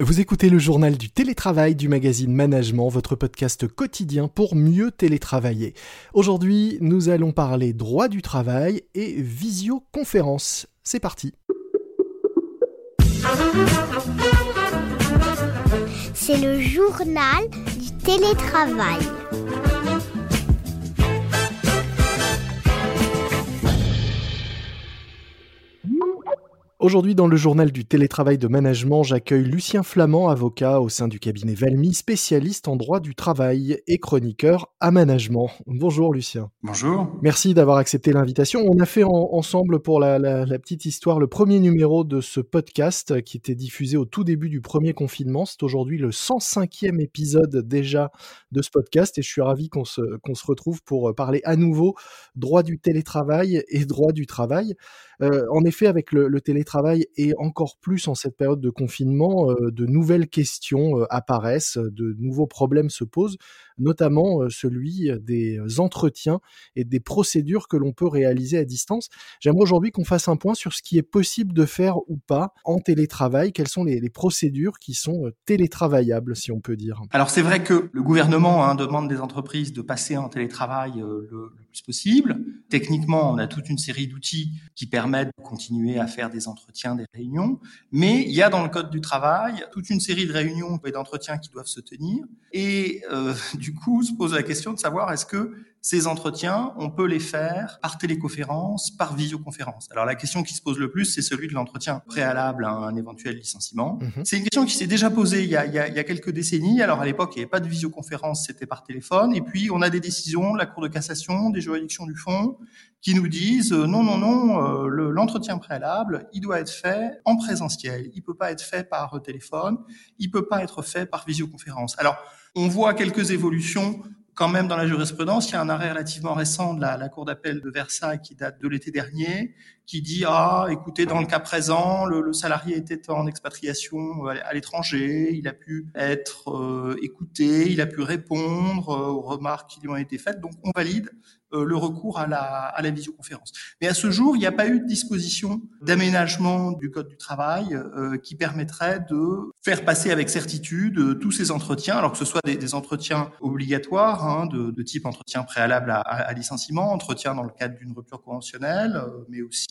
Vous écoutez le journal du télétravail du magazine Management, votre podcast quotidien pour mieux télétravailler. Aujourd'hui, nous allons parler droit du travail et visioconférence. C'est parti. C'est le journal du télétravail. Aujourd'hui, dans le journal du télétravail de management, j'accueille Lucien Flamand, avocat au sein du cabinet Valmy, spécialiste en droit du travail et chroniqueur à management. Bonjour Lucien. Bonjour. Merci d'avoir accepté l'invitation. On a fait ensemble pour la, la, petite histoire le premier numéro de ce podcast qui était diffusé au tout début du premier confinement. C'est aujourd'hui le 105e épisode déjà de ce podcast et je suis ravi qu'on se, qu'on se retrouve pour parler à nouveau droit du télétravail et droit du travail. Euh, en effet, avec le, le, télétravail et encore plus en cette période de confinement, euh, de nouvelles questions euh, apparaissent, de nouveaux problèmes se posent, notamment celui des entretiens et des procédures que l'on peut réaliser à distance. J'aimerais aujourd'hui qu'on fasse un point sur ce qui est possible de faire ou pas en télétravail, quelles sont les, procédures qui sont télétravaillables, si on peut dire? Alors c'est vrai que le gouvernement hein, demande des entreprises de passer en télétravail le, plus possible. Techniquement, on a toute une série d'outils qui permettent de continuer à faire des entretiens, des réunions. Mais il y a dans le code du travail toute une série de réunions et d'entretiens qui doivent se tenir. Et euh, du coup, se pose la question de savoir est-ce que ces entretiens, on peut les faire par téléconférence, par visioconférence? Alors la question qui se pose le plus, c'est celui de l'entretien préalable à un éventuel licenciement. Mhm. C'est une question qui s'est déjà posée il y, a, il, y a, il y a, quelques décennies. Alors à l'époque, il n'y avait pas de visioconférence, c'était par téléphone. Et puis on a des décisions de la Cour de cassation, des juridictions du fond, qui nous disent euh, non, non, non, euh, l'entretien préalable, il doit être fait en présentiel. Il peut pas être fait par téléphone. Il peut pas être fait par visioconférence. Alors on voit quelques évolutions quand même dans la jurisprudence, il y a un arrêt relativement récent de la, Cour d'appel de Versailles qui date de l'été dernier, qui dit ah écoutez dans le cas présent le, le salarié était en expatriation à l'étranger, il a pu être euh, écouté, il a pu répondre euh, aux remarques qui lui ont été faites, donc on valide euh, le recours à la, à la visioconférence. Mais à ce jour, il n'y a pas eu de disposition d'aménagement du code du travail euh, qui permettrait de faire passer avec certitude euh, tous ces entretiens, alors que ce soit des, des entretiens obligatoires hein, de, de, type entretien préalable à, à, licenciement, entretien dans le cadre d'une rupture conventionnelle, mais aussi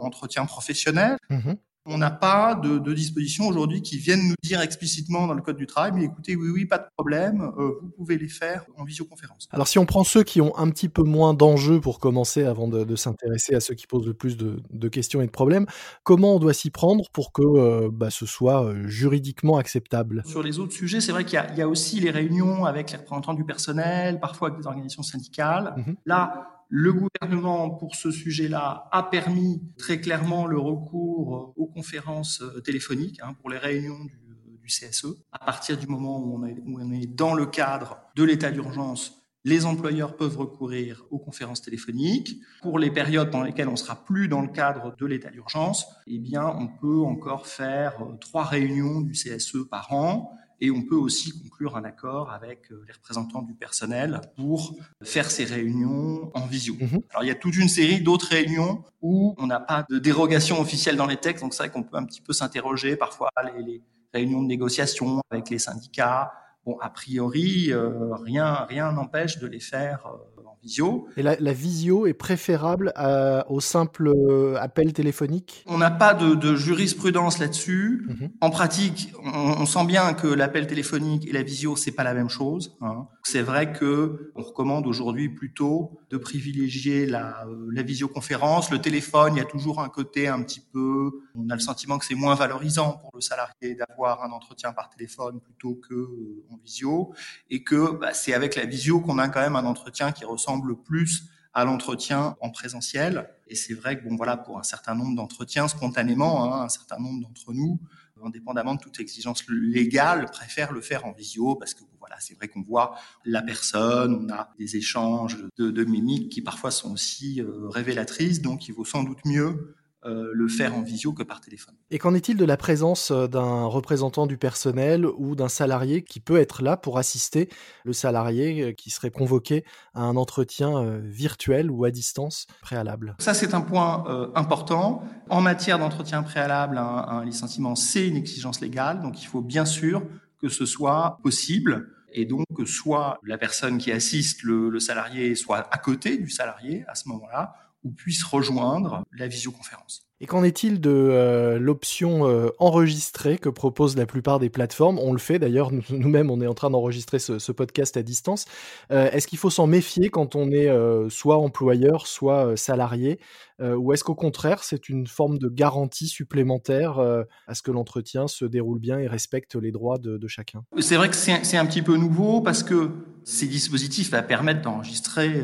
entretien professionnel. Mmh on n'a pas de, de dispositions aujourd'hui qui viennent nous dire explicitement dans le code du travail, mais écoutez, oui, oui, pas de problème, euh, vous pouvez les faire en visioconférence. Alors si on prend ceux qui ont un petit peu moins d'enjeux pour commencer avant de, de s'intéresser à ceux qui posent le plus de, de, questions et de problèmes, comment on doit s'y prendre pour que euh, bah, ce soit euh, juridiquement acceptable? Sur les autres sujets, c'est vrai qu'il y, y, a aussi les réunions avec les représentants du personnel, parfois avec des organisations syndicales. Mmh. Là, le gouvernement, pour ce sujet-là, a permis très clairement le recours aux conférences euh, téléphoniques hein, pour les réunions du, du, CSE. À partir du moment où on, est, où on est dans le cadre de l'état d'urgence, les employeurs peuvent recourir aux conférences téléphoniques. Pour les périodes dans lesquelles on sera plus dans le cadre de l'état d'urgence, eh bien, on peut encore faire euh, trois réunions du CSE par an et on peut aussi conclure un accord avec euh, les représentants du personnel pour faire ces réunions en visio. Mmh. Alors il y a toute une série d'autres réunions où on n'a pas de dérogation officielle dans les textes, donc c'est vrai qu'on peut un petit peu s'interroger parfois les, les réunions de négociation avec les syndicats. Bon, a priori, euh, rien rien n'empêche de les faire euh, visio. Et la, la, visio est préférable à, au simple euh, appel téléphonique? On n'a pas de, de, jurisprudence là-dessus. -hmm. En pratique, on, on, sent bien que l'appel téléphonique et la visio, c'est pas la même chose. Hein. C'est vrai que on recommande aujourd'hui plutôt de privilégier la, euh, la visioconférence. Le téléphone, il y a toujours un côté un petit peu, on a le sentiment que c'est moins valorisant pour le salarié d'avoir un entretien par téléphone plutôt que euh, en visio, et que bah, c'est avec la visio qu'on a quand même un entretien qui ressemble plus à l'entretien en présentiel. Et c'est vrai que bon voilà, pour un certain nombre d'entretiens, spontanément, hein, un certain nombre d'entre nous, indépendamment de toute exigence légale, préfèrent le faire en visio parce que voilà, c'est vrai qu'on voit la personne, on a des échanges de, de mimiques qui parfois sont aussi euh, révélatrices, donc il vaut sans doute mieux euh, le faire en visio que par téléphone. Et qu'en est-il de la présence euh, d'un représentant du personnel ou d'un salarié qui peut être là pour assister le salarié euh, qui serait convoqué à un entretien virtuel ou à distance préalable? Ça, c'est un point important. En matière d'entretien préalable, un, un licenciement, c'est une exigence légale, donc il faut bien sûr que ce soit possible et donc que soit la personne qui assiste le, le salarié soit à côté du salarié à ce moment-là, ou puisse rejoindre la visioconférence. Et qu'en est-il de euh, l'option euh, enregistrée que proposent la plupart des plateformes? On le fait d'ailleurs, nous-mêmes on est en train d'enregistrer ce, podcast à distance. Euh, est-ce qu'il faut s'en méfier quand on est soit employeur, soit salarié? Ou est-ce qu'au contraire c'est une forme de garantie supplémentaire à ce que l'entretien se déroule bien et respecte les droits de, de chacun? C'est vrai que c'est un petit peu nouveau parce que ces dispositifs va permettre d'enregistrer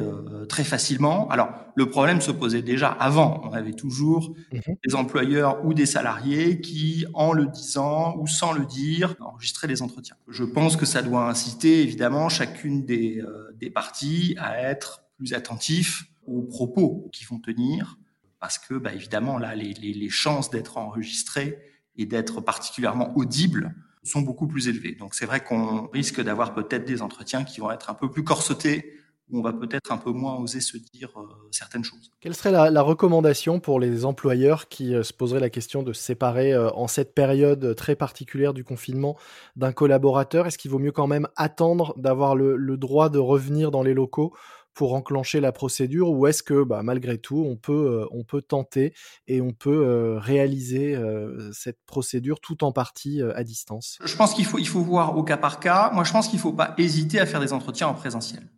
très facilement. Alors le problème se posait déjà avant. On avait toujours mmh des employeurs ou des salariés qui, en le disant ou sans le dire, enregistraient les entretiens. Je pense que ça doit inciter évidemment chacune des, euh, des parties à être plus attentif aux propos qu'ils vont tenir, parce que bah, évidemment là, les, les, les chances d'être enregistré et d'être particulièrement audibles sont beaucoup plus élevées. Donc c'est vrai qu'on risque d'avoir peut-être des entretiens qui vont être un peu plus corsetés on va peut-être un peu moins oser se dire euh, certaines choses. Quelle serait la, recommandation pour les employeurs qui euh, se poseraient la question de se séparer euh, en cette période très particulière du confinement d'un collaborateur? Est-ce qu'il vaut mieux quand même attendre d'avoir le, droit de revenir dans les locaux pour enclencher la procédure ou est-ce que bah, malgré tout on peut, on peut tenter et on peut réaliser cette procédure tout en partie à distance? Je pense qu'il faut, il faut voir au cas par cas. Moi je pense qu'il ne faut pas hésiter à faire des entretiens en présentiel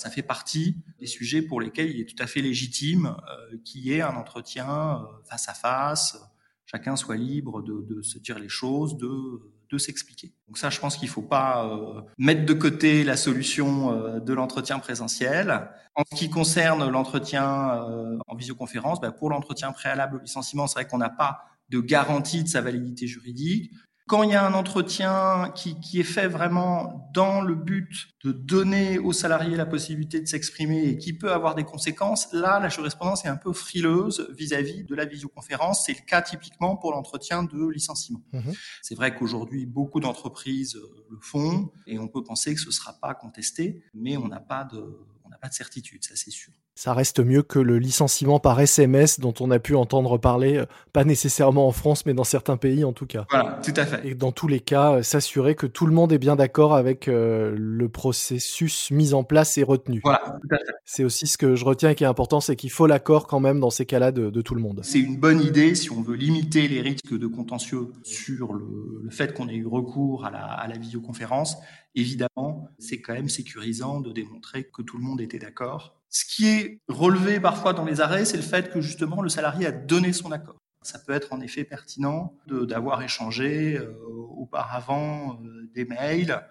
ça fait partie des sujets pour lesquels il est tout à fait légitime euh, qu'il y ait un entretien euh, face à face, chacun soit libre de, se dire les choses, de, de s'expliquer. Donc ça, je pense qu'il faut pas euh, mettre de côté la solution de l'entretien présentiel. En ce qui concerne l'entretien en visioconférence, bah, pour l'entretien préalable au licenciement, c'est vrai qu'on n'a pas de garantie de sa validité juridique. Quand il y a un entretien qui, qui, est fait vraiment dans le but de donner aux salariés la possibilité de s'exprimer et qui peut avoir des conséquences, là, la jurisprudence est un peu frileuse vis-à-vis de la visioconférence. C'est le cas typiquement pour l'entretien de licenciement. Mmh C'est vrai qu'aujourd'hui, beaucoup d'entreprises le font et on peut penser que ce ne sera pas contesté, mais on n'a pas de, on n'a pas de certitude, ça c'est sûr ça reste mieux que le licenciement par SMS dont on a pu entendre parler, euh, pas nécessairement en France, mais dans certains pays en tout cas. Voilà, tout à fait. Et dans tous les cas, euh, s'assurer que tout le monde est bien d'accord avec euh, le processus mis en place et retenu. Voilà, tout à fait. C'est aussi ce que je retiens et qui est important, c'est qu'il faut l'accord quand même dans ces cas-là de, tout le monde. C'est une bonne idée si on veut limiter les risques de contentieux sur le, fait qu'on ait eu recours à la, à la visioconférence. Évidemment, c'est quand même sécurisant de démontrer que tout le monde était d'accord ce qui est relevé parfois dans les arrêts, c'est le fait que justement le salarié a donné son accord. Ça peut être en effet pertinent d'avoir échangé euh, auparavant euh, des mails,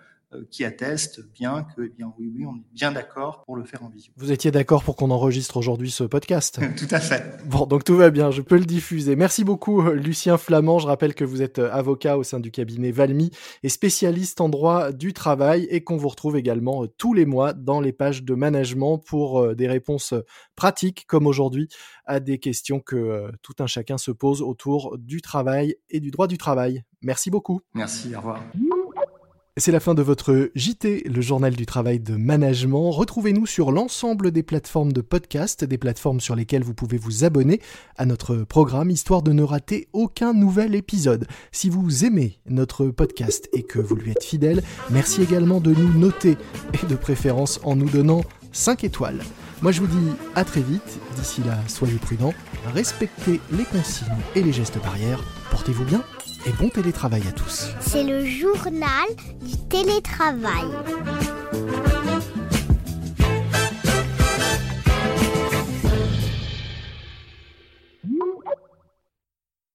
qui atteste bien que, eh bien, oui, oui, on est bien d'accord pour le faire en visio. Vous étiez d'accord pour qu'on enregistre aujourd'hui ce podcast Tout à fait. Bon, donc tout va bien, je peux le diffuser. Merci beaucoup, euh, Lucien Flamand. Je rappelle que vous êtes euh, avocat au sein du cabinet Valmy et spécialiste en droit du travail et qu'on vous retrouve également tous les mois dans les pages de management pour des réponses pratiques, comme aujourd'hui, à des questions que tout un chacun se pose autour du travail et du droit du travail. Merci beaucoup. Merci, au revoir. C'est la fin de votre JT, le journal du travail de management. Retrouvez-nous sur l'ensemble des plateformes de podcast, des plateformes sur lesquelles vous pouvez vous abonner à notre programme, histoire de ne rater aucun nouvel épisode. Si vous aimez notre podcast et que vous lui êtes fidèle, merci également de nous noter et de préférence en nous donnant 5 étoiles. Moi je vous dis à très vite, d'ici là soyez prudents, respectez les consignes et les gestes barrières, portez-vous bien et bon télétravail à tous. C'est le journal du télétravail.